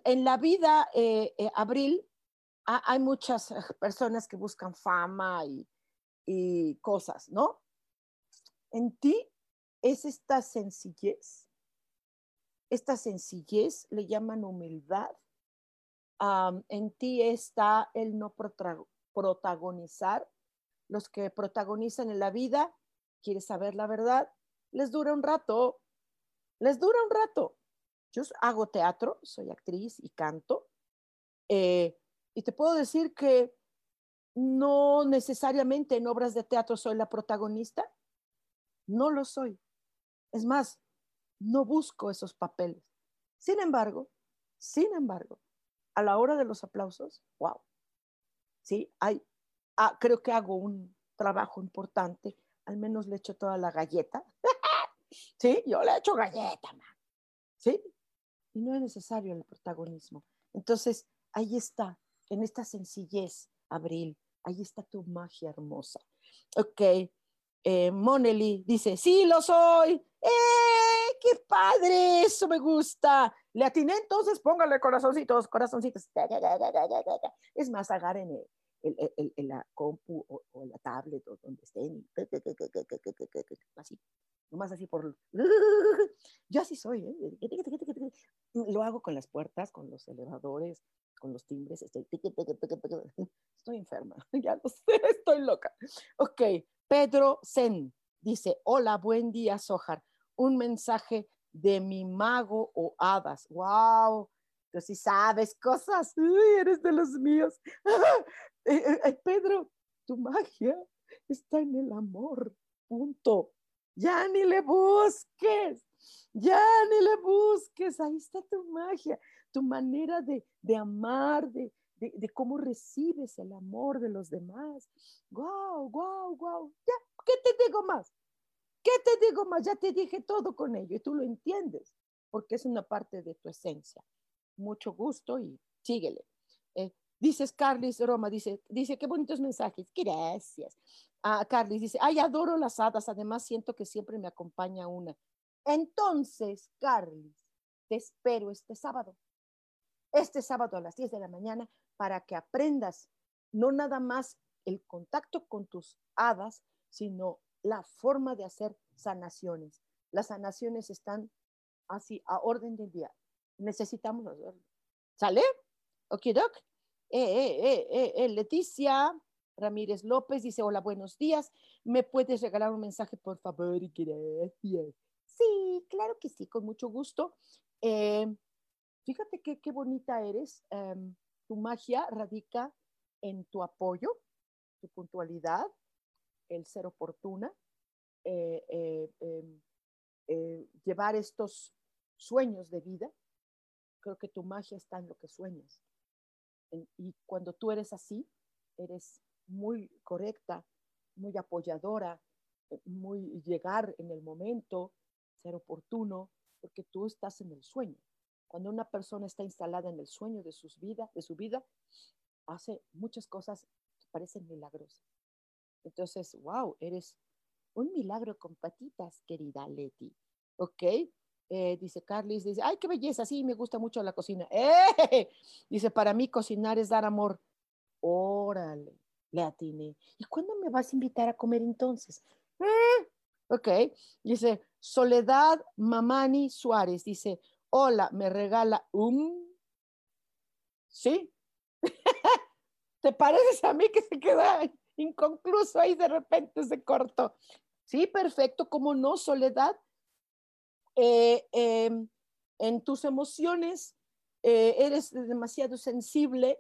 en la vida, eh, eh, Abril, hay muchas personas que buscan fama y, y, cosas, ¿no? En ti es esta sencillez, esta sencillez le llaman humildad. en ti está el no protagonizar. Los que protagonizan en la vida ¿Quieres saber la verdad? Les dura un rato, les dura un rato. Yo hago teatro, soy actriz y canto, eh, y te puedo decir que no necesariamente en obras de teatro soy la protagonista, no lo soy. Es más, no busco esos papeles. Sin embargo, sin embargo, a la hora de los aplausos, wow, sí, hay, ah, creo que hago un trabajo importante al menos le echo toda la galleta. sí, yo le echo galleta, man. Sí, y no es necesario el protagonismo. Entonces, ahí está, en esta sencillez, Abril, ahí está tu magia hermosa. Ok, eh, Moneli dice, sí, lo soy. ¡Eh! ¡Qué padre! Eso me gusta. Le atiné, entonces póngale corazoncitos, corazoncitos. Es más, agárrenle el, el, la compu o, la tablet o donde estén, así, nomás así por... Yo así soy, ¿eh? Lo hago con las puertas, con los elevadores, con los timbres, estoy... Estoy enferma, ya lo sé, estoy loca. Ok, Pedro Zen dice, hola, buen día, Sojar. Un mensaje de mi mago o hadas. ¡Wow! Tú sí sabes cosas. Uy, eres de los míos. Eh, eh, Pedro, tu magia está en el amor. Punto. Ya ni le busques. Ya ni le busques. Ahí está tu magia. tu manera de, de amar, de, de, cómo recibes el amor de los demás. ¡Guau, guau, guau! Ya, ¿qué te digo más? ¿Qué te digo más? Ya te dije todo con ello y tú lo entiendes, porque es una parte de tu esencia. Mucho gusto y síguele. Eh, dices Carlis Roma, dice, dice, qué bonitos mensajes. Gracias. Ah, Carlis dice, ay, adoro las hadas, además siento que siempre me acompaña una. Entonces, Carlis, te espero este sábado. Este sábado a las 10 de la mañana para que aprendas no nada más el contacto con tus hadas, sino la forma de hacer sanaciones. Las sanaciones están así a orden del día. Necesitamos hacerlo. ¿Sale? Ok, doc. Eh, eh, eh, eh, Leticia Ramírez López dice, hola, buenos días. ¿Me puedes regalar un mensaje, por favor? Gracias. Sí, claro que sí, con mucho gusto. fíjate qué bonita eres. Em, tu magia radica en tu apoyo, tu puntualidad, el ser oportuna, eh, eh, em, eh, llevar estos sueños de vida. Creo que tu magia está en lo que sueñas. Y cuando tú eres así, eres muy correcta, muy apoyadora, muy llegar en el momento, ser oportuno, porque tú estás en el sueño. Cuando una persona está instalada en el sueño de, sus vida, de su vida, hace muchas cosas que parecen milagrosas. Entonces, wow, eres un milagro con patitas, querida Leti. ¿Ok? Eh, dice Carlis, dice, ay, qué belleza, sí, me gusta mucho la cocina. ¡Eh! Dice, para mí cocinar es dar amor. Órale, le atiné. ¿Y cuándo me vas a invitar a comer entonces? Eh, ok, dice, Soledad Mamani Suárez, dice, hola, me regala un... ¿Sí? ¿Te pareces a mí que se queda inconcluso ahí de repente se cortó. Sí, perfecto, como no, Soledad. Eh, em, en tus emociones eh, eres demasiado sensible,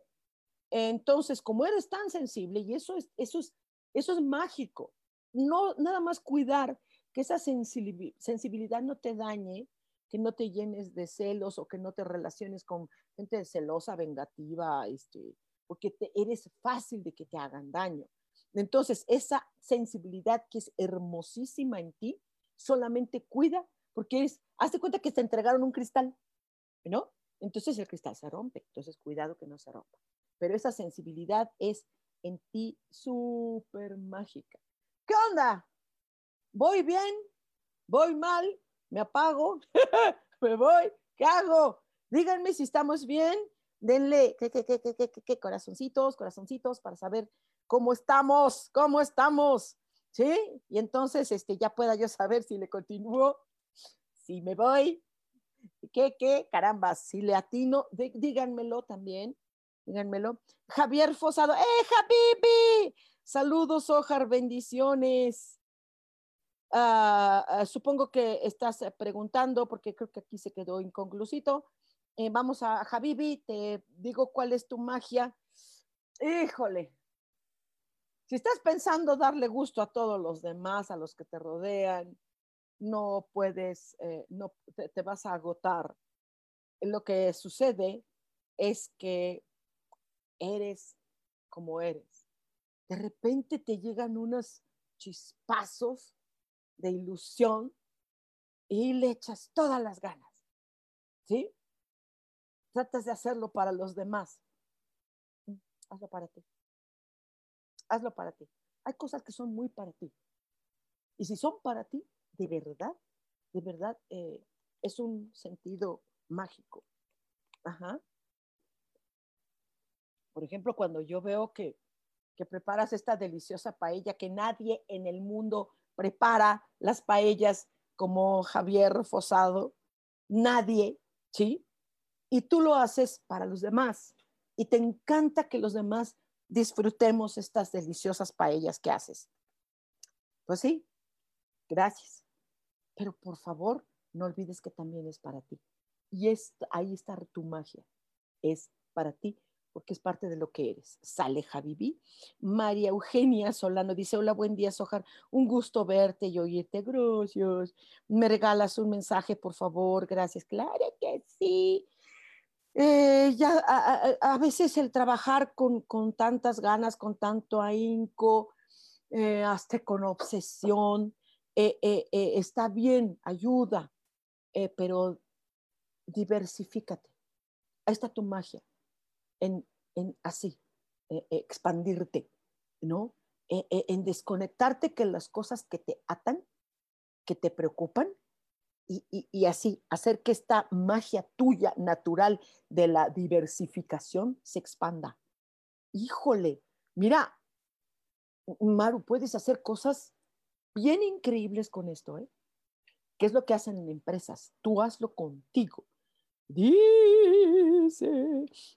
entonces como eres tan sensible, y eso es, eso es, eso es mágico, no nada más cuidar que esa sensibilidad no te dañe, que no te llenes de celos o que no te relaciones con gente celosa, vengativa, este, porque eres fácil de que te hagan daño. Entonces, esa sensibilidad que es hermosísima en ti, solamente cuida, porque es, hazte cuenta que te entregaron un cristal, ¿no? Entonces el cristal se rompe, entonces cuidado que no se rompa. Pero esa sensibilidad es en ti súper mágica. ¿Qué onda? ¿Voy bien? ¿Voy mal? ¿Me apago? ¿Me voy? ¿Qué hago? Díganme si estamos bien. Denle, ¿qué, qué, qué, qué, qué, corazoncitos, corazoncitos para saber ¿cómo estamos? ¿Cómo estamos? ¿Sí? Y entonces este, ya pueda yo saber si le continúo, si me voy, ¿qué, qué? Caramba, si le atino, díganmelo también, díganmelo. Javier Fosado, ¡eh, Javibi! Saludos, Ojar, bendiciones. Ah, ah, supongo que estás preguntando, porque creo que aquí se quedó inconclusito. Eh, vamos a Javibi, te digo cuál es tu magia. Híjole, si estás pensando darle gusto a todos los demás, a los que te rodean, no puedes, eh, no te, vas a agotar. Lo que sucede es que eres como eres. De repente te llegan unos chispazos de ilusión y le echas todas las ganas. ¿Sí? Tratas de hacerlo para los demás. Hazlo para ti hazlo para ti. Hay cosas que son muy para ti. Y si son para ti, de verdad, de verdad, eh, es un sentido mágico. Ajá. Por ejemplo, cuando yo veo que, que preparas esta deliciosa paella, que nadie en el mundo prepara las paellas como Javier Fosado, nadie, ¿sí? Y tú lo haces para los demás. Y te encanta que los demás disfrutemos estas deliciosas paellas que haces. Pues sí, gracias. Pero por favor, no olvides que también es para ti. Y es, ahí está tu magia. Es para ti porque es parte de lo que eres. Sale Javibi. María Eugenia Solano dice, hola, buen día, Sojar. Un gusto verte y oírte. Gracias. ¿Me regalas un mensaje, por favor? Gracias. Claro que sí. eh, ya a, veces el trabajar con, tantas ganas, con tanto ahínco, eh, hasta con obsesión, está bien, ayuda, pero diversifícate. Ahí está tu magia, en, en así, expandirte, ¿no? en desconectarte que las cosas que te atan, que te preocupan, y, así hacer que esta magia tuya natural de la diversificación se expanda. Híjole, mira, Maru, puedes hacer cosas bien increíbles con esto, ¿eh? ¿Qué es lo que hacen en empresas? Tú hazlo contigo. Dice,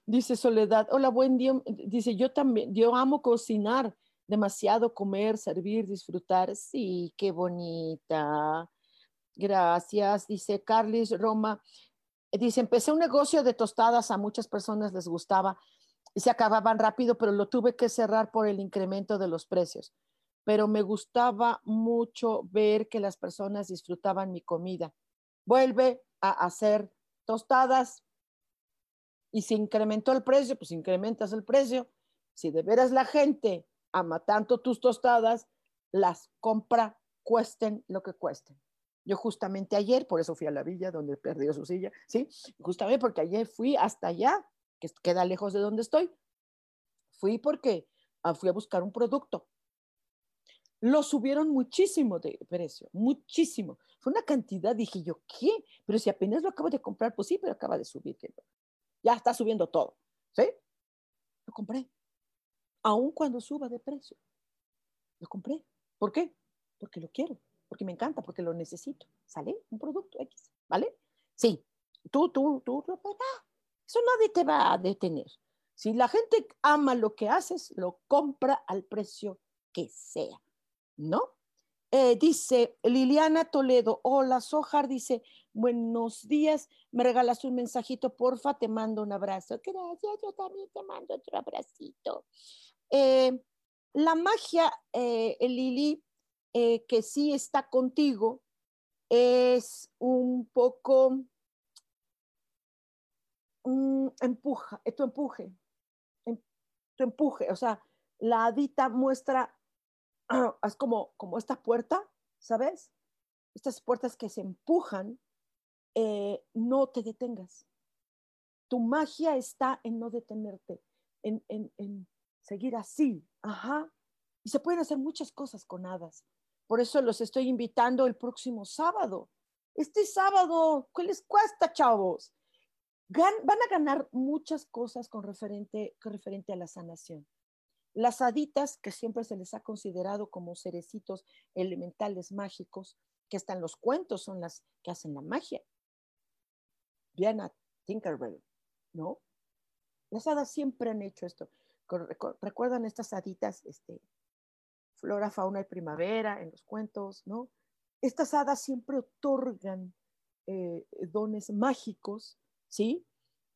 dice Soledad, hola, buen día. Dice, yo también, yo amo cocinar, demasiado comer, servir, disfrutar. Sí, qué bonita. Gracias, dice Carlis Roma. Dice, empecé un negocio de tostadas, a muchas personas les gustaba y se acababan rápido, pero lo tuve que cerrar por el incremento de los precios. Pero me gustaba mucho ver que las personas disfrutaban mi comida. Vuelve a hacer tostadas y si incrementó el precio, pues incrementas el precio. Si de veras la gente ama tanto tus tostadas, las compra, cuesten lo que cuesten. Yo justamente ayer, por eso fui a la villa donde perdió su silla, ¿sí? Justamente porque ayer fui hasta allá, que queda lejos de donde estoy. Fui porque ah, fui a buscar un producto. Lo subieron muchísimo de precio, muchísimo. Fue una cantidad, dije yo, ¿qué? Pero si apenas lo acabo de comprar, pues sí, pero acaba de subir. Ya está subiendo todo, ¿sí? Lo compré. Aún cuando suba de precio. Lo compré. ¿Por qué? Porque lo quiero porque me encanta, porque lo necesito. ¿Sale? Un producto X, ¿vale? Sí, tú, tú, tú, eso nadie te va a detener. Si la gente ama lo que haces, lo compra al precio que sea, ¿no? Eh, dice Liliana Toledo, hola Sojar, dice, buenos días, me regalas un mensajito, porfa, te mando un abrazo. Gracias, yo también te mando otro abracito. Eh, la magia, eh, Lili, eh, que sí está contigo es un poco mm, empuja, tu empuje, em, tu empuje, o sea, la adita muestra, es como, como esta puerta, ¿sabes? Estas puertas que se empujan, eh, no te detengas. Tu magia está en no detenerte, en, en seguir así, ajá. Y se pueden hacer muchas cosas con hadas. Por eso los estoy invitando el próximo sábado. Este sábado, ¿qué les cuesta, chavos? van a ganar muchas cosas con referente, con referente a la sanación. Las haditas, que siempre se les ha considerado como cerecitos elementales mágicos, que están los cuentos son las que hacen la magia. Diana Tinkerbell, ¿no? Las hadas siempre han hecho esto. ¿Recuerdan estas haditas este, flora, fauna y primavera en los cuentos, ¿no? Estas hadas siempre otorgan eh, dones mágicos, ¿sí?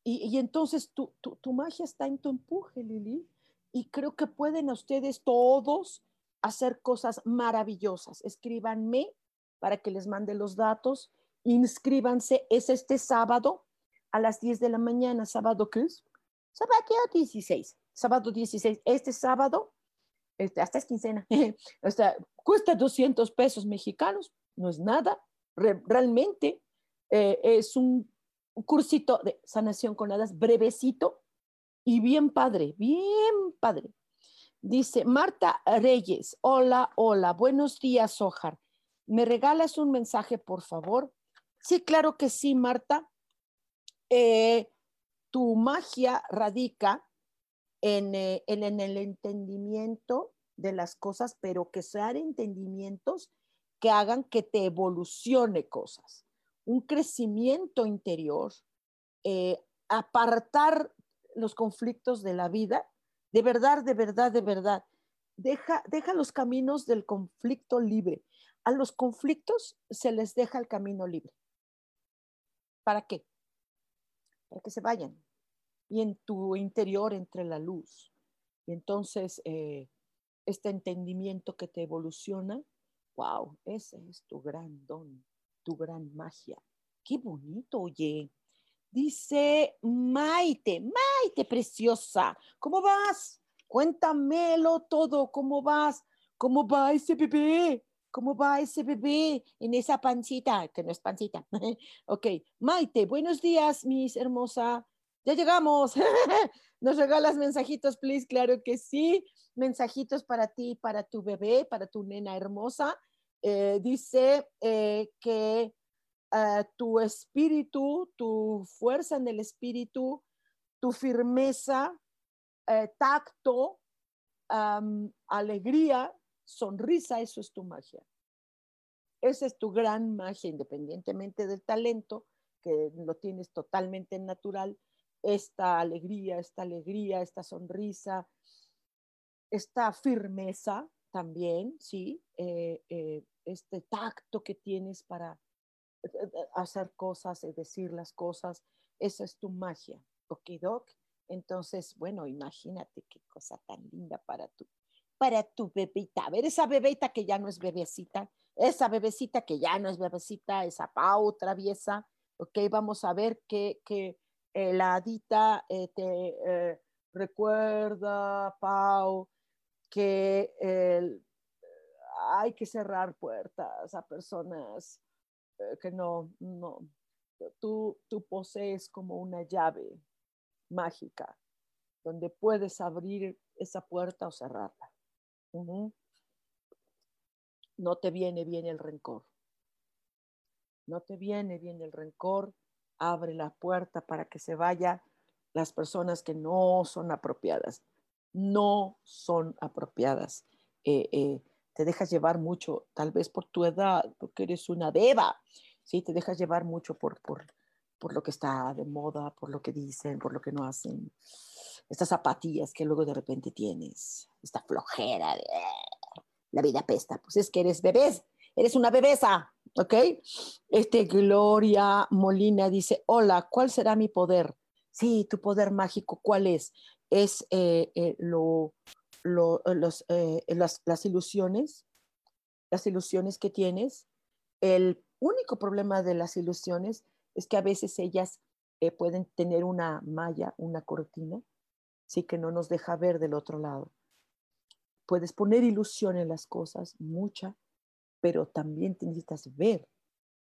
Y, entonces tu, tu, magia está en tu empuje, Lili, y creo que pueden ustedes todos hacer cosas maravillosas. Escríbanme para que les mande los datos, inscríbanse, es este sábado a las 10 de la mañana, sábado ¿qué es? Sábado 16, sábado 16, este sábado este, hasta es quincena, cuesta 200 pesos mexicanos, no es nada, realmente eh, es un, cursito de sanación con hadas brevecito y bien padre, bien padre. Dice Marta Reyes, hola, hola, buenos días, Ojar. ¿Me regalas un mensaje, por favor? Sí, claro que sí, Marta. Eh, tu magia radica eh, en, el entendimiento de las cosas, pero que sean entendimientos que hagan que te evolucione cosas, un crecimiento interior, eh, apartar los conflictos de la vida, de verdad, de verdad, de verdad. Deja, deja los caminos del conflicto libre. A los conflictos se les deja el camino libre. ¿Para qué? Para que se vayan, y en tu interior entre la luz. Y entonces, eh, este entendimiento que te evoluciona, wow, ese es tu gran don, tu gran magia. Qué bonito, oye. Dice Maite, Maite preciosa, ¿cómo vas? Cuéntamelo todo, ¿cómo vas? ¿Cómo va ese bebé? ¿Cómo va ese bebé en esa pancita? Que no es pancita. ok, Maite, buenos días, mis hermosa. Ya llegamos. ¿Nos regalas mensajitos, please? Claro que sí. Mensajitos para ti, para tu bebé, para tu nena hermosa. Eh, dice eh, que eh, tu espíritu, tu fuerza en el espíritu, tu firmeza, tacto, alegría, sonrisa, eso es tu magia. Esa es tu gran magia, independientemente del talento, que lo tienes totalmente natural. Esta alegría, esta alegría, esta sonrisa, esta firmeza también, ¿sí? Eh, eh, este tacto que tienes para eh, hacer cosas, decir las cosas, esa es tu magia, ¿ok, Doc? Entonces, bueno, imagínate qué cosa tan linda para tu para tu bebita. A ver, esa bebita que ya no es bebecita, esa bebecita que ya no es bebecita, esa Pau traviesa, ok, vamos a ver que, que eh, la adita eh, te eh, recuerda, Pau, que hay que cerrar puertas a personas que no, no, tú, tú posees como una llave mágica donde puedes abrir esa puerta o cerrarla. No te viene bien el rencor. No te viene bien el rencor. Abre la puerta para que se vayan las personas que no son apropiadas. No son apropiadas. Eh, eh, te dejas llevar mucho, tal vez por tu edad, porque eres una beba. ¿sí? Te dejas llevar mucho por, por, por lo que está de moda, por lo que dicen, por lo que no hacen estas zapatillas que luego de repente tienes, esta flojera de la vida pesta, pues es que eres bebés, eres una bebesa, ¿ok? Este Gloria Molina dice, hola, ¿cuál será mi poder? Sí, tu poder mágico, ¿cuál es? Es eh, eh, lo, lo, los, eh, las, las ilusiones, las ilusiones que tienes. El único problema de las ilusiones es que a veces ellas pueden tener una malla, una cortina, sí que no nos deja ver del otro lado. Puedes poner ilusión en las cosas, mucha, pero también necesitas ver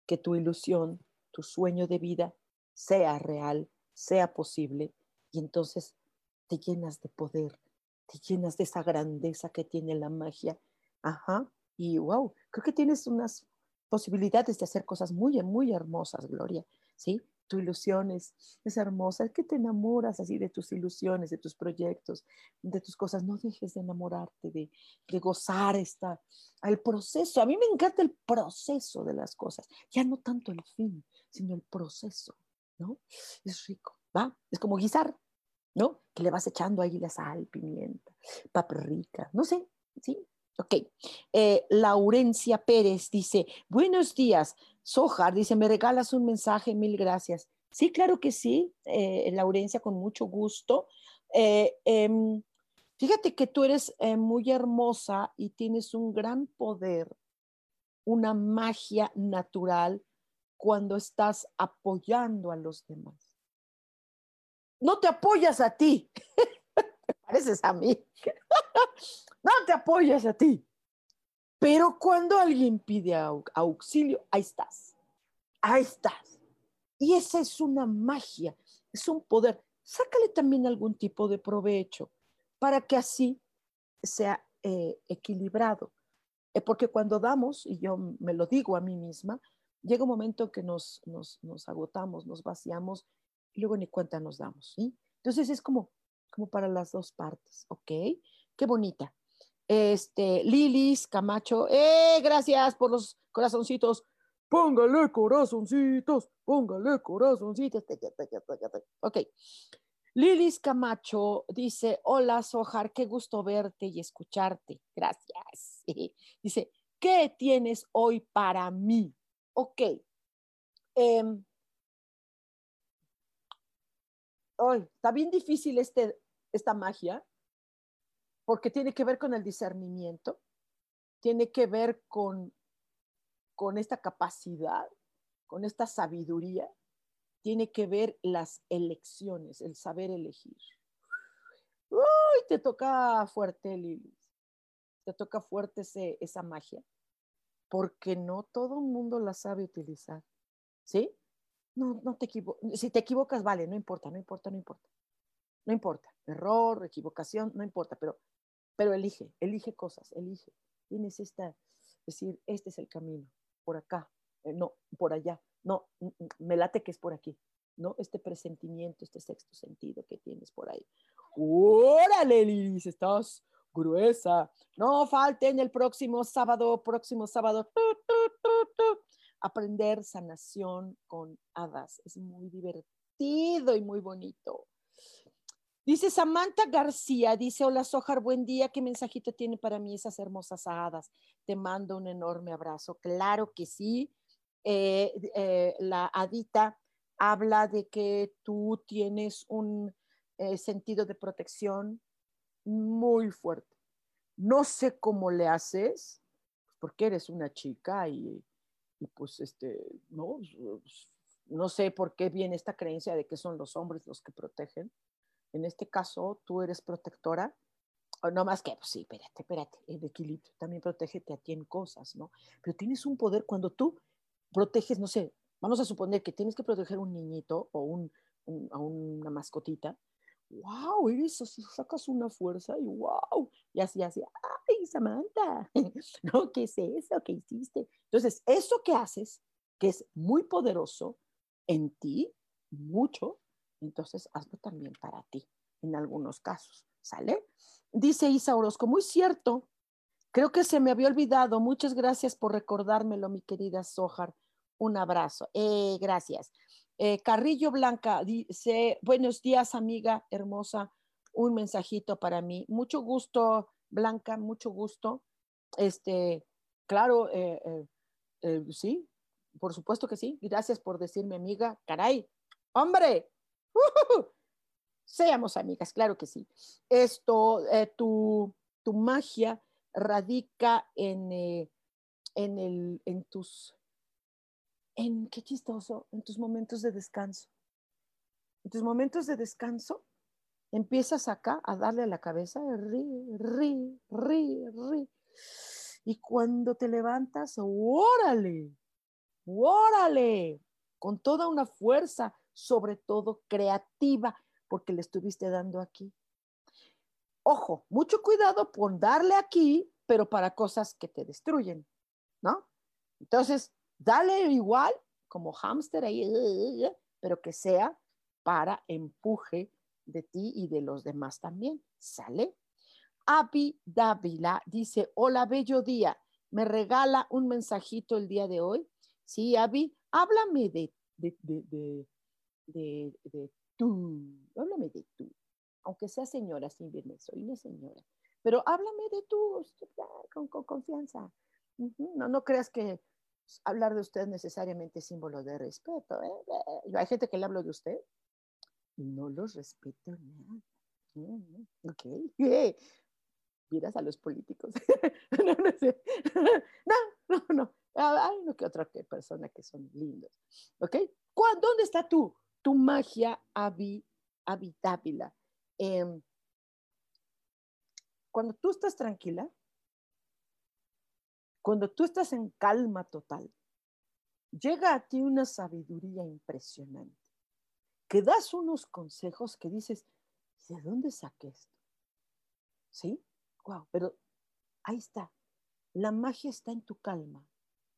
que tu ilusión, tu sueño de vida sea real, sea posible, y entonces te llenas de poder, te llenas de esa grandeza que tiene la magia. Ajá, y wow, creo que tienes unas posibilidades de hacer cosas muy, muy hermosas, Gloria, ¿sí? tu ilusión es, hermosa, es que te enamoras así de tus ilusiones, de tus proyectos, de tus cosas. No dejes de enamorarte, de, de gozar esta, el proceso. A mí me encanta el proceso de las cosas, ya no tanto el fin, sino el proceso, ¿no? Es rico, ¿va? Es como guisar, ¿no? Que le vas echando ahí la sal, pimienta, paprika, no sé, ¿sí? Ok. Eh, Laurencia Pérez dice, buenos días, Sojar dice, ¿me regalas un mensaje? Mil gracias. Sí, claro que sí, eh, Laurencia, con mucho gusto. Eh, em, fíjate que tú eres muy hermosa y tienes un gran poder, una magia natural cuando estás apoyando a los demás. No te apoyas a ti, pareces a mí. no te apoyas a ti. Pero cuando alguien pide auxilio, ahí estás, ahí estás. Y esa es una magia, es un poder. Sácale también algún tipo de provecho para que así sea eh, equilibrado. Eh, porque cuando damos, y yo me lo digo a mí misma, llega un momento que nos, nos, nos agotamos, nos vaciamos y luego ni cuenta nos damos. ¿sí? Entonces es como, como para las dos partes, ¿ok? Qué bonita. Este, Lilis Camacho, ¡eh! Gracias por los corazoncitos. Póngale corazoncitos, póngale corazoncitos. Ok. Lilis Camacho dice, hola Sojar, qué gusto verte y escucharte. Gracias. Dice, ¿qué tienes hoy para mí? Ok. Eh, está bien difícil este, esta magia, porque tiene que ver con el discernimiento, tiene que ver con, con esta capacidad, con esta sabiduría, tiene que ver las elecciones, el saber elegir. Uy, te toca fuerte, Lili. Te toca fuerte esa magia, porque no todo el mundo la sabe utilizar. ¿Sí? No, no te equivocas. Si te equivocas, vale, no importa, no importa, no importa. No importa. Error, equivocación, no importa, pero, pero elige, elige cosas, elige. Tienes esta, decir, este es el camino, por acá, eh, no, por allá, no, me late que es por aquí, ¿no? Este presentimiento, este sexto sentido que tienes por ahí. Órale, Lilis, estás gruesa. No falten el próximo sábado, próximo sábado. Aprender sanación con hadas. Es muy divertido y muy bonito. Dice Samantha García, dice, hola Sojar, buen día, ¿qué mensajito tiene para mí esas hermosas hadas? Te mando un enorme abrazo. Claro que sí. Eh, eh, la hadita habla de que tú tienes un eh, sentido de protección muy fuerte. No sé cómo le haces, porque eres una chica y, y pues este, no, no sé por qué viene esta creencia de que son los hombres los que protegen. En este caso tú eres protectora, o no más que, pues sí, espérate, espérate, el equilibrio, también protégete a ti en cosas, ¿no? Pero tienes un poder cuando tú proteges, no sé, vamos a suponer que tienes que proteger un niñito o un, a una mascotita, wow, eres sacas una fuerza y wow, y así, así, ay, Samantha, no, ¿qué es eso que hiciste? Entonces, eso que haces, que es muy poderoso en ti, mucho, entonces hazlo también para ti, en algunos casos, ¿sale? Dice Isa Orozco, muy cierto, creo que se me había olvidado, muchas gracias por recordármelo, mi querida Sojar, un abrazo, eh, gracias. Eh, Carrillo Blanca dice, buenos días, amiga hermosa, un mensajito para mí, mucho gusto, Blanca, mucho gusto. Este, claro, eh, sí, por supuesto que sí. Gracias por decirme amiga. Caray, hombre, Seamos amigas, claro que sí. Esto, eh, tu, magia radica en, eh, en, el, en tus, en, qué chistoso, en tus momentos de descanso. En tus momentos de descanso, empiezas acá a darle a la cabeza, ri, ri, ri, ri. Y cuando te levantas, órale, órale, con toda una fuerza, sobre todo creativa, porque le estuviste dando aquí. Ojo, mucho cuidado por darle aquí, pero para cosas que te destruyen, ¿no? Entonces, dale igual como hámster ahí, pero que sea para empuje de ti y de los demás también, ¿sale? Avi Dávila dice, hola, bello día, ¿me regala un mensajito el día de hoy? Sí, Avi, háblame de, de, de de, tú, háblame de tú, aunque sea señora, sin verme, soy una señora, pero háblame de tú con, confianza. No, no creas que hablar de usted necesariamente es símbolo de respeto. ¿eh? Hay gente que le hablo de usted no los respeto nada. Ok. Miras a los políticos. no, no sé. no, no, no. Hay uno que otra persona que son lindos. ¿Ok? ¿Dónde está tú? tu magia habitábil. Em, cuando tú estás tranquila, cuando tú estás en calma total, llega a ti una sabiduría impresionante, que das unos consejos que dices, ¿de dónde saqué esto? ¿Sí? Wow, pero ahí está. La magia está en tu calma,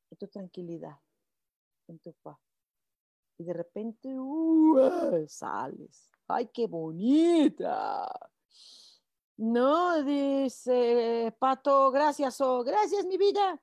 en tu tranquilidad, en tu paz y de repente uh, sales. ¡Ay, qué bonita! No, dice Pato, gracias, oh, gracias, mi vida.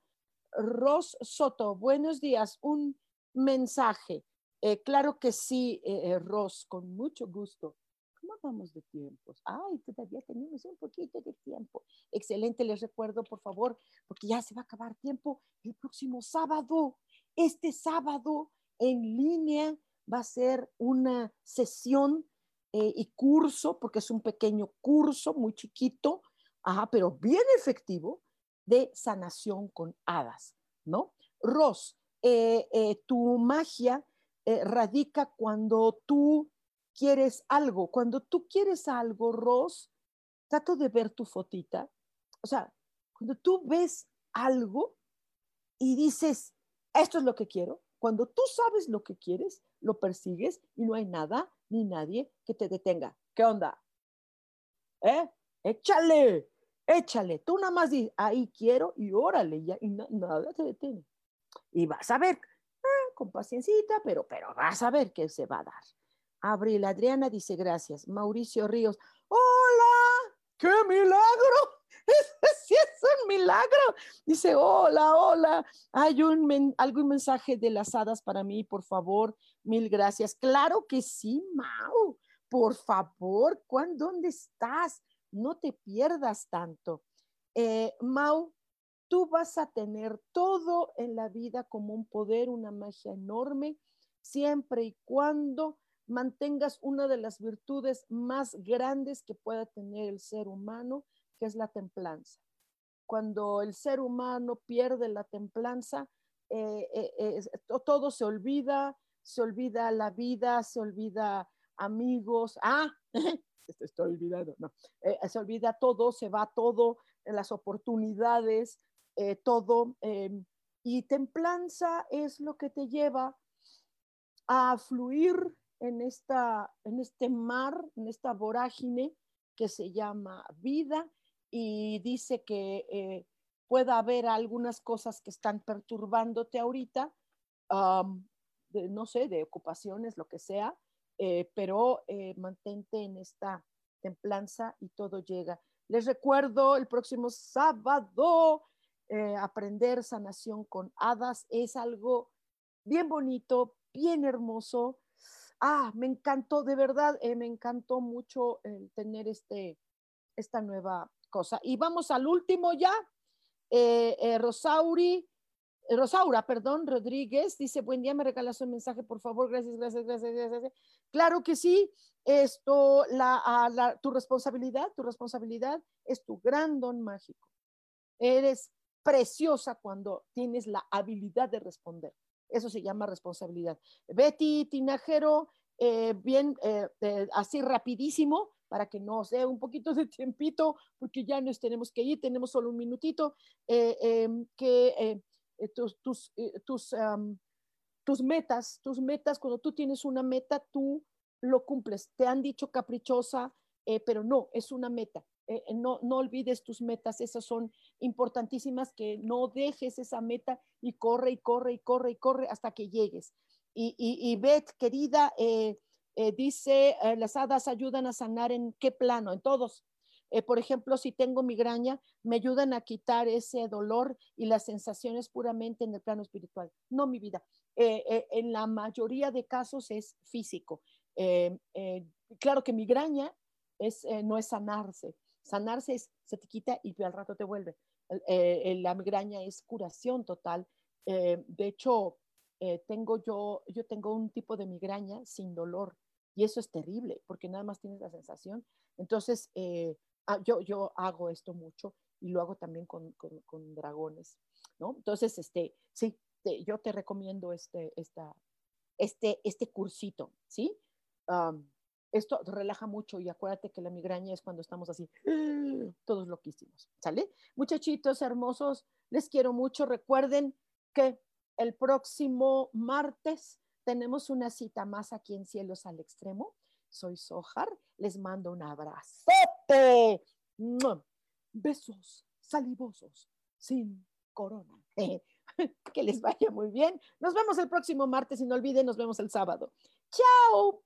Ros Soto, buenos días. Un mensaje. Eh, claro que sí, eh, eh, Ros, con mucho gusto. ¿Cómo vamos de tiempos? Ay, todavía tenemos un poquito de tiempo. Excelente, les recuerdo, por favor, porque ya se va a acabar tiempo el próximo sábado. Este sábado en línea, va a ser una sesión y curso, porque es un pequeño curso muy chiquito, pero bien efectivo, de sanación con hadas, ¿no? Ros, tu magia eh, radica cuando tú quieres algo. Cuando tú quieres algo, Ros, trato de ver tu fotita. O sea, cuando tú ves algo y dices, esto es lo que quiero, cuando tú sabes lo que quieres, lo persigues y no hay nada ni nadie que te detenga. ¿Qué onda? ¿Eh? Échale, échale. Tú nada más dices, ahí quiero y órale, ya, y nada te detiene. Y vas a ver, con paciencita, pero, pero vas a ver qué se va a dar. Abril Adriana dice gracias. Mauricio Ríos, hola, qué milagro. sí es un milagro. Dice, hola, hola. Hay un algún mensaje de las hadas para mí, por favor. Mil gracias. Claro que sí, Mau. Por favor, ¿dónde estás? No te pierdas tanto. Eh, Mau, tú vas a tener todo en la vida como un poder, una magia enorme, siempre y cuando mantengas una de las virtudes más grandes que pueda tener el ser humano, que es la templanza. Cuando el ser humano pierde la templanza, eh, eh, todo se olvida, se olvida la vida, se olvida amigos. Ah, estoy olvidando, no. Eh, se olvida todo, se va todo, las oportunidades, todo. Em, y templanza es lo que te lleva a fluir en, esta, en este mar, en esta vorágine que se llama vida y dice que eh, pueda haber algunas cosas que están perturbándote ahorita, no sé, de ocupaciones, lo que sea, eh, pero eh, mantente en esta templanza y todo llega. Les recuerdo el próximo sábado, aprender sanación con hadas es algo bien bonito, bien hermoso. Ah, me encantó, de verdad, me encantó mucho tener este, esta nueva cosa. Y vamos al último ya. Eh, eh, Rosauri, eh, Rosaura, perdón, Rodríguez, dice, buen día, me regalas un mensaje, por favor, gracias, gracias, gracias, gracias. Claro que sí, esto, la, tu responsabilidad, tu responsabilidad es tu gran don mágico. Eres preciosa cuando tienes la habilidad de responder. Eso se llama responsabilidad. Betty Tinajero, bien, así rapidísimo, para que nos dé un poquito de tiempito, porque ya nos tenemos que ir, tenemos solo un minutito, eh, em, que eh, eh, tus metas, tus metas, cuando tú tienes una meta, tú lo cumples. Te han dicho caprichosa, pero no, es una meta. No, no olvides tus metas, esas son importantísimas, que no dejes esa meta y corre y corre y corre y corre hasta que llegues. Y, y, Beth, querida, eh, dice, eh, las hadas ayudan a sanar en qué plano, en todos. Eh, por ejemplo, si tengo migraña, me ayudan a quitar ese dolor y las sensaciones puramente en el plano espiritual. No, mi vida. en la mayoría de casos es físico. claro que migraña es, no es sanarse. Sanarse es, se te quita y al rato te vuelve. la migraña es curación total. de hecho, tengo yo, yo tengo un tipo de migraña sin dolor. Y eso es terrible, porque nada más tienes la sensación. Entonces, eh, ah, yo, yo hago esto mucho y lo hago también con, con, dragones, ¿no? Entonces, este, sí, yo te recomiendo este, esta, este, este cursito, ¿sí? Esto relaja mucho y acuérdate que la migraña es cuando estamos así, todos loquísimos, ¿sale? Muchachitos hermosos, les quiero mucho. Recuerden que el próximo martes tenemos una cita más aquí en Cielos al Extremo. Soy Sojar. Les mando un abrazote. Besos salivosos, sin corona. que les vaya muy bien. Nos vemos el próximo martes y no olviden, nos vemos el sábado. Chao.